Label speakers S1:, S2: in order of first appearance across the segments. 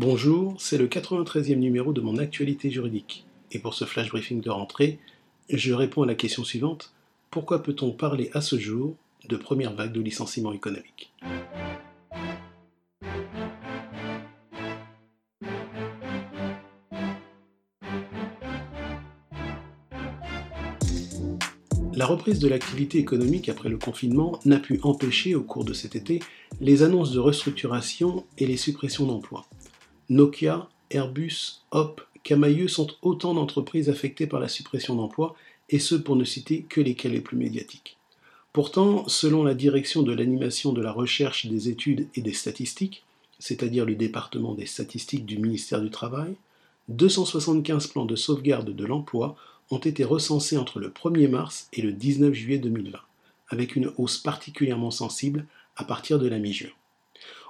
S1: Bonjour, c'est le 93e numéro de mon actualité juridique. Et pour ce flash briefing de rentrée, je réponds à la question suivante. Pourquoi peut-on parler à ce jour de première vague de licenciement économique La reprise de l'activité économique après le confinement n'a pu empêcher au cours de cet été les annonces de restructuration et les suppressions d'emplois. Nokia, Airbus, Hop, Camailleux sont autant d'entreprises affectées par la suppression d'emplois, et ce pour ne citer que lesquelles les plus médiatiques. Pourtant, selon la direction de l'animation de la recherche des études et des statistiques, c'est-à-dire le département des statistiques du ministère du Travail, 275 plans de sauvegarde de l'emploi ont été recensés entre le 1er mars et le 19 juillet 2020, avec une hausse particulièrement sensible à partir de la mi-juin.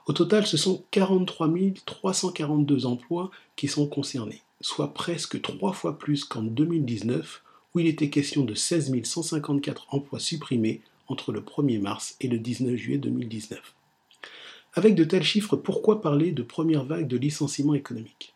S1: Au total, ce sont 43 342 emplois qui sont concernés, soit presque trois fois plus qu'en 2019, où il était question de 16 154 emplois supprimés entre le 1er mars et le 19 juillet 2019. Avec de tels chiffres, pourquoi parler de première vague de licenciements économiques?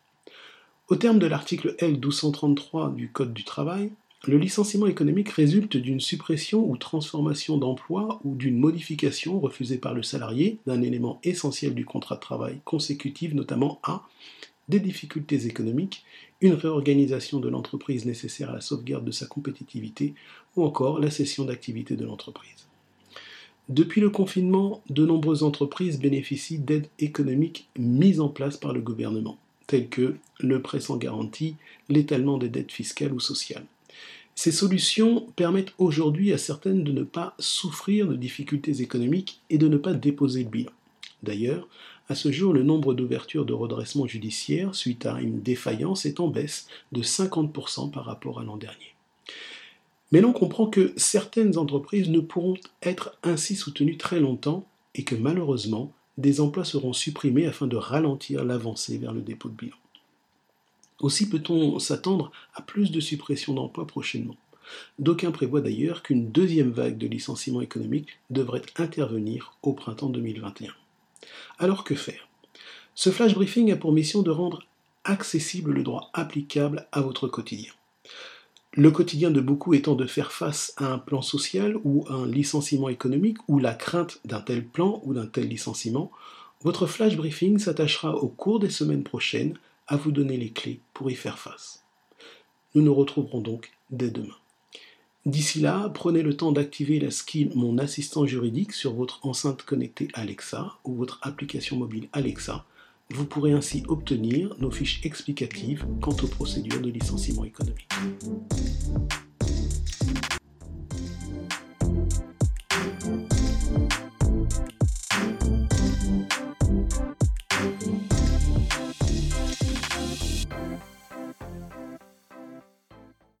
S1: Au terme de l'article L 1233 du Code du travail, le licenciement économique résulte d'une suppression ou transformation d'emploi ou d'une modification refusée par le salarié d'un élément essentiel du contrat de travail consécutive notamment à des difficultés économiques, une réorganisation de l'entreprise nécessaire à la sauvegarde de sa compétitivité ou encore la cession d'activité de l'entreprise. Depuis le confinement, de nombreuses entreprises bénéficient d'aides économiques mises en place par le gouvernement tels que le prêt sans garantie, l'étalement des dettes fiscales ou sociales. Ces solutions permettent aujourd'hui à certaines de ne pas souffrir de difficultés économiques et de ne pas déposer le bilan. D'ailleurs, à ce jour, le nombre d'ouvertures de redressement judiciaire suite à une défaillance est en baisse de 50% par rapport à l'an dernier. Mais l'on comprend que certaines entreprises ne pourront être ainsi soutenues très longtemps et que malheureusement, des emplois seront supprimés afin de ralentir l'avancée vers le dépôt de bilan. Aussi peut-on s'attendre à plus de suppressions d'emplois prochainement. D'aucuns prévoient d'ailleurs qu'une deuxième vague de licenciements économiques devrait intervenir au printemps 2021. Alors que faire? Ce flash briefing a pour mission de rendre accessible le droit applicable à votre quotidien. Le quotidien de beaucoup étant de faire face à un plan social ou un licenciement économique ou la crainte d'un tel plan ou d'un tel licenciement, votre flash briefing s'attachera au cours des semaines prochaines à vous donner les clés pour y faire face. Nous nous retrouverons donc dès demain. D'ici là, prenez le temps d'activer la skill Mon assistant juridique sur votre enceinte connectée Alexa ou votre application mobile Alexa vous pourrez ainsi obtenir nos fiches explicatives quant aux procédures de licenciement économique.